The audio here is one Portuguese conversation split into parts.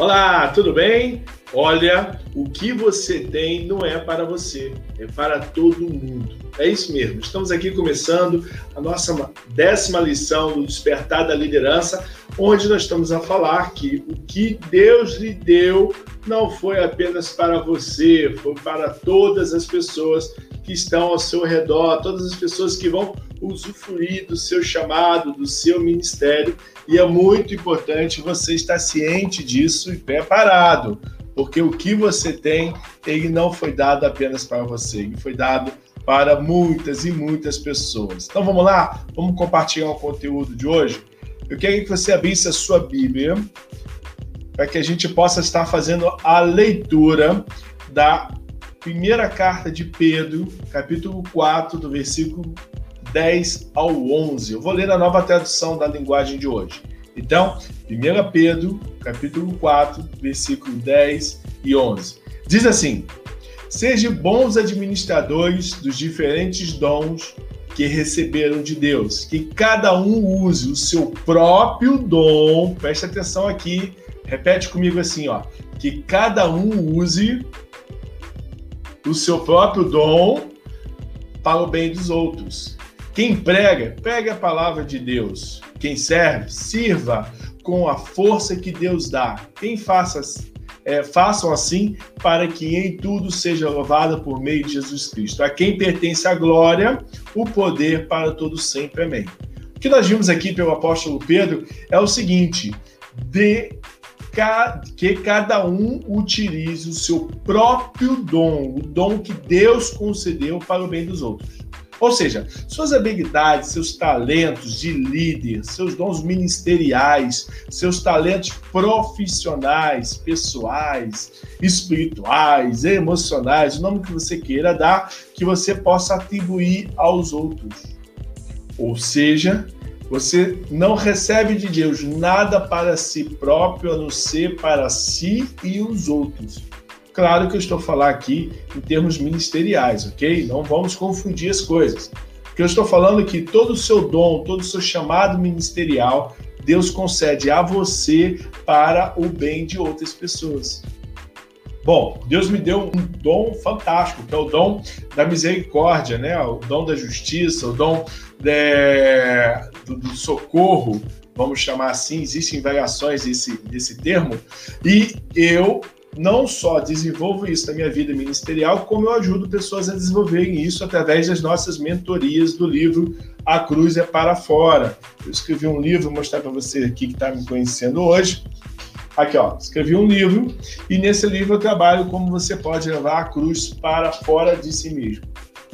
Olá, tudo bem? Olha, o que você tem não é para você, é para todo mundo. É isso mesmo. Estamos aqui começando a nossa décima lição do Despertar da Liderança, onde nós estamos a falar que o que Deus lhe deu não foi apenas para você, foi para todas as pessoas que estão ao seu redor, todas as pessoas que vão usufruir do seu chamado, do seu ministério, e é muito importante você estar ciente disso e preparado, porque o que você tem, ele não foi dado apenas para você, ele foi dado para muitas e muitas pessoas. Então vamos lá, vamos compartilhar o conteúdo de hoje. Eu quero que você abrisse a sua Bíblia para que a gente possa estar fazendo a leitura da primeira carta de Pedro, capítulo 4, do versículo 10 ao 11. Eu vou ler a nova tradução da linguagem de hoje. Então, 1 Pedro, capítulo 4, versículo 10 e 11. Diz assim: Sejam bons administradores dos diferentes dons que receberam de Deus, que cada um use o seu próprio dom. Preste atenção aqui, repete comigo assim, ó, que cada um use o seu próprio dom para o bem dos outros. Quem prega, prega a palavra de Deus. Quem serve, sirva com a força que Deus dá. Quem faça, é, façam assim para que em tudo seja louvado por meio de Jesus Cristo. A quem pertence a glória, o poder para todos sempre. Amém. O que nós vimos aqui pelo apóstolo Pedro é o seguinte: de que cada um utilize o seu próprio dom, o dom que Deus concedeu para o bem dos outros. Ou seja, suas habilidades, seus talentos de líder, seus dons ministeriais, seus talentos profissionais, pessoais, espirituais, emocionais, o nome que você queira dar, que você possa atribuir aos outros. Ou seja, você não recebe de Deus nada para si próprio, a não ser para si e os outros. Claro que eu estou falando aqui em termos ministeriais, ok? Não vamos confundir as coisas. O que eu estou falando é que todo o seu dom, todo o seu chamado ministerial, Deus concede a você para o bem de outras pessoas. Bom, Deus me deu um dom fantástico, que é o dom da misericórdia, né? O dom da justiça, o dom de, do, do, socorro, vamos chamar assim, existem variações desse, desse termo, e eu não só desenvolvo isso na minha vida ministerial, como eu ajudo pessoas a desenvolverem isso através das nossas mentorias do livro A Cruz é para Fora. Eu escrevi um livro, vou mostrar para você aqui que está me conhecendo hoje, Aqui, ó, escrevi um livro e nesse livro eu trabalho como você pode levar a cruz para fora de si mesmo.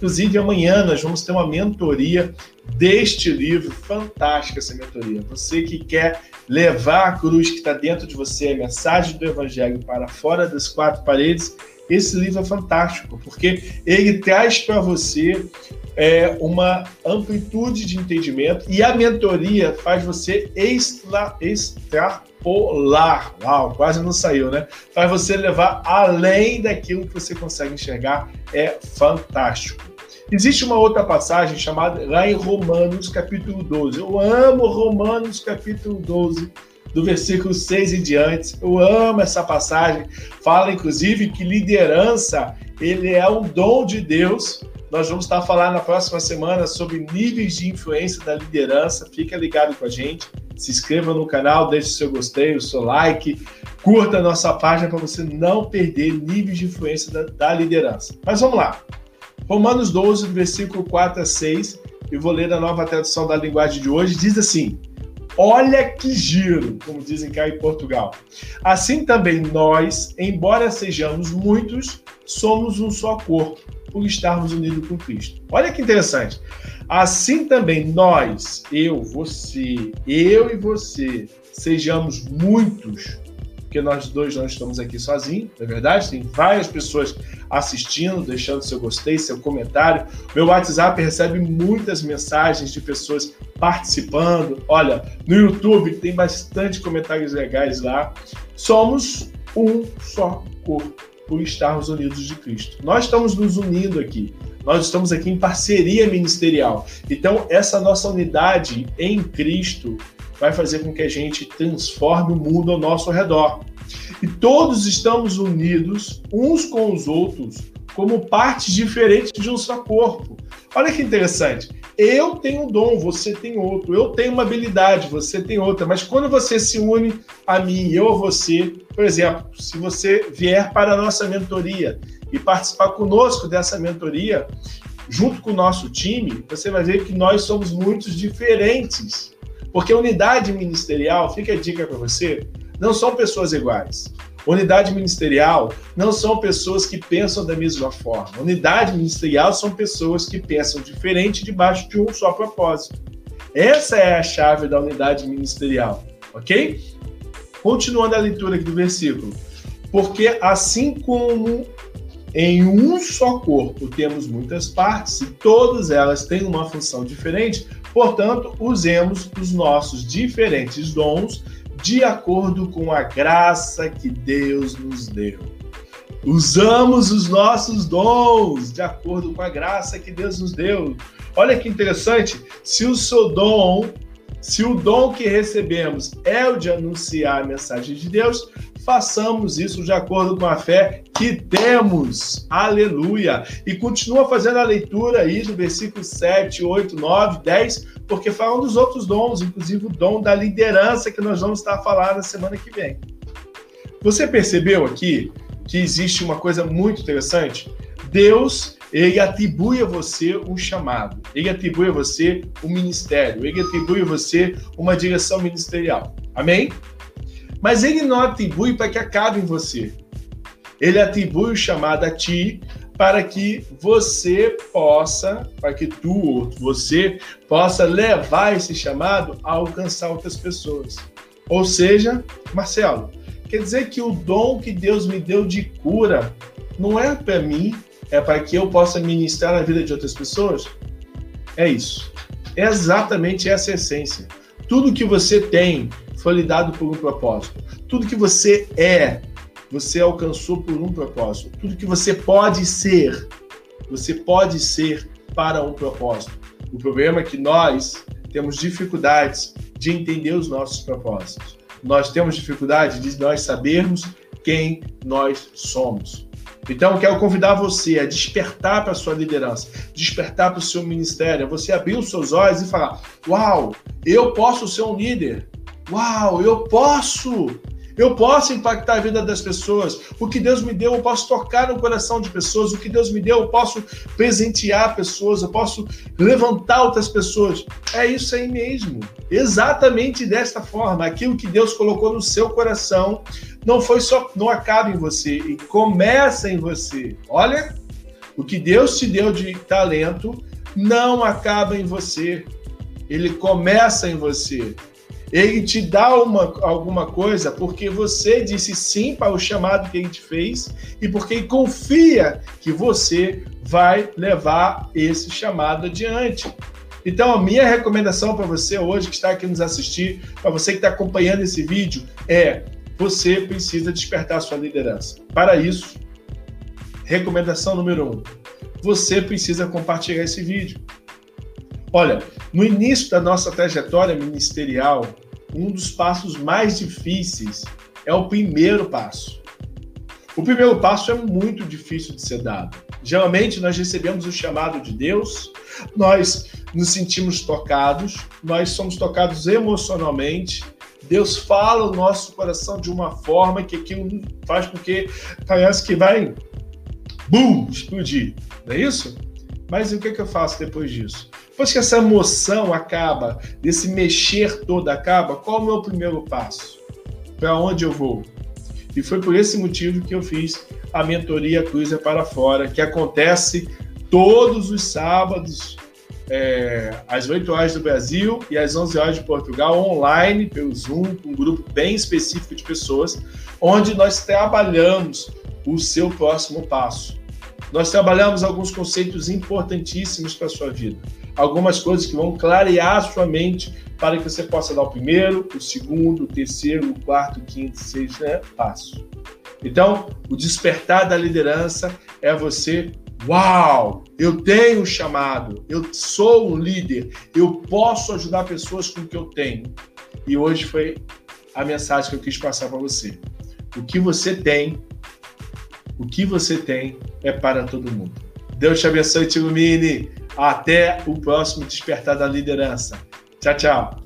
Inclusive, amanhã nós vamos ter uma mentoria deste livro, fantástica essa mentoria. Você que quer levar a cruz que está dentro de você, a mensagem do Evangelho para fora das quatro paredes, esse livro é fantástico, porque ele traz para você é, uma amplitude de entendimento e a mentoria faz você extra, extrapolar. Uau, quase não saiu, né? Faz você levar além daquilo que você consegue enxergar. É fantástico. Existe uma outra passagem chamada lá em Romanos capítulo 12. Eu amo Romanos capítulo 12, do versículo 6 em diante. Eu amo essa passagem. Fala inclusive que liderança, ele é um dom de Deus nós vamos estar falando na próxima semana sobre níveis de influência da liderança. Fica ligado com a gente. Se inscreva no canal, deixe seu gostei, o seu like, curta a nossa página para você não perder níveis de influência da, da, liderança. Mas vamos lá. Romanos 12, versículo 4 a 6, eu vou ler na nova tradução da linguagem de hoje, diz assim: Olha que giro, como dizem cá em Portugal. Assim também nós, embora sejamos muitos, somos um só corpo por estarmos unidos com Cristo. Olha que interessante. Assim também nós, eu, você, eu e você, sejamos muitos, porque nós dois não estamos aqui sozinhos, é verdade? Tem várias pessoas assistindo, deixando seu gostei, seu comentário. Meu WhatsApp recebe muitas mensagens de pessoas participando. Olha, no YouTube tem bastante comentários legais lá. Somos um só corpo por estarmos unidos de Cristo. Nós estamos nos unindo aqui. Nós estamos aqui em parceria ministerial. Então, essa nossa unidade em Cristo vai fazer com que a gente transforme o mundo ao nosso redor. E todos estamos unidos uns com os outros como partes diferentes de um só corpo. Olha que interessante. Eu tenho um dom, você tem outro. Eu tenho uma habilidade, você tem outra. Mas quando você se une a mim, eu a você, por exemplo, se você vier para a nossa mentoria e participar conosco dessa mentoria, junto com o nosso time, você vai ver que nós somos muito diferentes. Porque unidade ministerial, fica a dica para você, não são pessoas iguais. Unidade ministerial não são pessoas que pensam da mesma forma. Unidade ministerial são pessoas que pensam diferente debaixo de um só propósito. Essa é a chave da unidade ministerial, ok? Continuando a leitura aqui do versículo. Porque assim como em um só corpo temos muitas partes e todas elas têm uma função diferente, portanto, usemos os nossos diferentes dons de acordo com a graça que Deus nos deu. Usamos os nossos dons de acordo com a graça que Deus nos deu. Olha que interessante, se o seu dom, se o dom que recebemos é o de anunciar a mensagem de Deus, façamos isso de acordo com a fé que temos. Aleluia! E continua fazendo a leitura aí do versículo 7, 8, 9, 10, porque falam dos outros dons, inclusive o dom da liderança que nós vamos estar a falar na semana que vem. Você percebeu aqui que existe uma coisa muito interessante? Deus, ele atribui a você um chamado, ele atribui a você um ministério, ele atribui a você uma direção ministerial. Amém? Mas ele não atribui para que acabe em você. Ele atribui o chamado a ti para que você possa, para que tu você possa levar esse chamado a alcançar outras pessoas. Ou seja, Marcelo, quer dizer que o dom que Deus me deu de cura não é para mim, é para que eu possa ministrar na vida de outras pessoas? É isso. É exatamente essa essência. Tudo que você tem foi lhe dado por um propósito. Tudo que você é, você alcançou por um propósito. Tudo que você pode ser, você pode ser para um propósito. O problema é que nós temos dificuldades de entender os nossos propósitos. Nós temos dificuldade de nós sabermos quem nós somos. Então, quero convidar você a despertar para a sua liderança, despertar para o seu ministério, você abrir os seus olhos e falar: Uau, eu posso ser um líder. Uau, eu posso! Eu posso impactar a vida das pessoas. O que Deus me deu, eu posso tocar no coração de pessoas. O que Deus me deu, eu posso presentear pessoas. Eu posso levantar outras pessoas. É isso aí mesmo. Exatamente desta forma. Aquilo que Deus colocou no seu coração não foi só, não acaba em você e começa em você. Olha, o que Deus te deu de talento não acaba em você. Ele começa em você. Ele te dá uma, alguma coisa porque você disse sim para o chamado que ele te fez e porque ele confia que você vai levar esse chamado adiante. Então, a minha recomendação para você hoje que está aqui nos assistir, para você que está acompanhando esse vídeo, é você precisa despertar sua liderança. Para isso, recomendação número um: você precisa compartilhar esse vídeo. Olha, no início da nossa trajetória ministerial, um dos passos mais difíceis é o primeiro passo. O primeiro passo é muito difícil de ser dado. Geralmente nós recebemos o chamado de Deus, nós nos sentimos tocados, nós somos tocados emocionalmente. Deus fala o nosso coração de uma forma que aquilo faz com que parece que vai, bum, explodir. Não é isso? Mas o que, que eu faço depois disso? Depois que essa emoção acaba, desse mexer todo acaba, qual é o meu primeiro passo? Para onde eu vou? E foi por esse motivo que eu fiz a mentoria Cruza para Fora, que acontece todos os sábados, é, às 8 horas do Brasil e às 11 horas de Portugal, online, pelo Zoom, com um grupo bem específico de pessoas, onde nós trabalhamos o seu próximo passo. Nós trabalhamos alguns conceitos importantíssimos para a sua vida algumas coisas que vão clarear a sua mente para que você possa dar o primeiro, o segundo, o terceiro, o quarto, o quinto, o sexto né, passo. Então, o despertar da liderança é você, uau, eu tenho chamado, eu sou um líder, eu posso ajudar pessoas com o que eu tenho. E hoje foi a mensagem que eu quis passar para você. O que você tem, o que você tem é para todo mundo. Deus te abençoe te ilumine. Até o próximo Despertar da Liderança. Tchau, tchau.